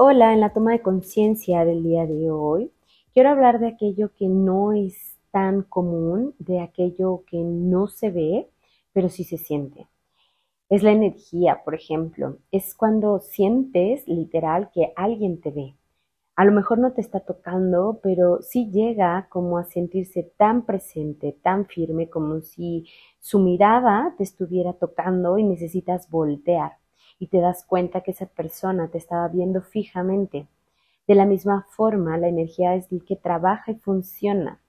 Hola, en la toma de conciencia del día de hoy, quiero hablar de aquello que no es tan común, de aquello que no se ve, pero sí se siente. Es la energía, por ejemplo. Es cuando sientes literal que alguien te ve. A lo mejor no te está tocando, pero sí llega como a sentirse tan presente, tan firme, como si su mirada te estuviera tocando y necesitas voltear y te das cuenta que esa persona te estaba viendo fijamente. De la misma forma, la energía es el que trabaja y funciona.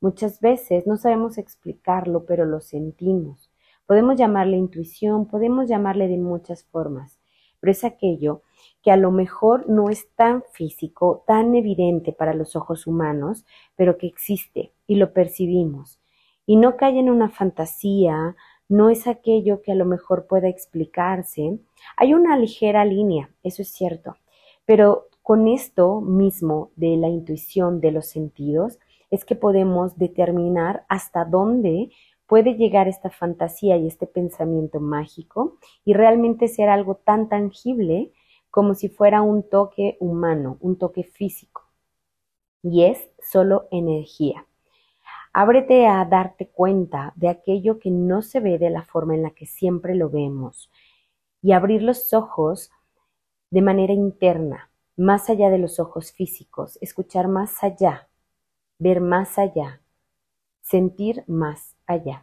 Muchas veces no sabemos explicarlo, pero lo sentimos. Podemos llamarle intuición, podemos llamarle de muchas formas, pero es aquello que a lo mejor no es tan físico, tan evidente para los ojos humanos, pero que existe y lo percibimos. Y no cae en una fantasía, no es aquello que a lo mejor pueda explicarse. Hay una ligera línea, eso es cierto, pero con esto mismo de la intuición de los sentidos es que podemos determinar hasta dónde puede llegar esta fantasía y este pensamiento mágico y realmente ser algo tan tangible como si fuera un toque humano, un toque físico. Y es solo energía. Ábrete a darte cuenta de aquello que no se ve de la forma en la que siempre lo vemos y abrir los ojos de manera interna, más allá de los ojos físicos, escuchar más allá, ver más allá, sentir más allá.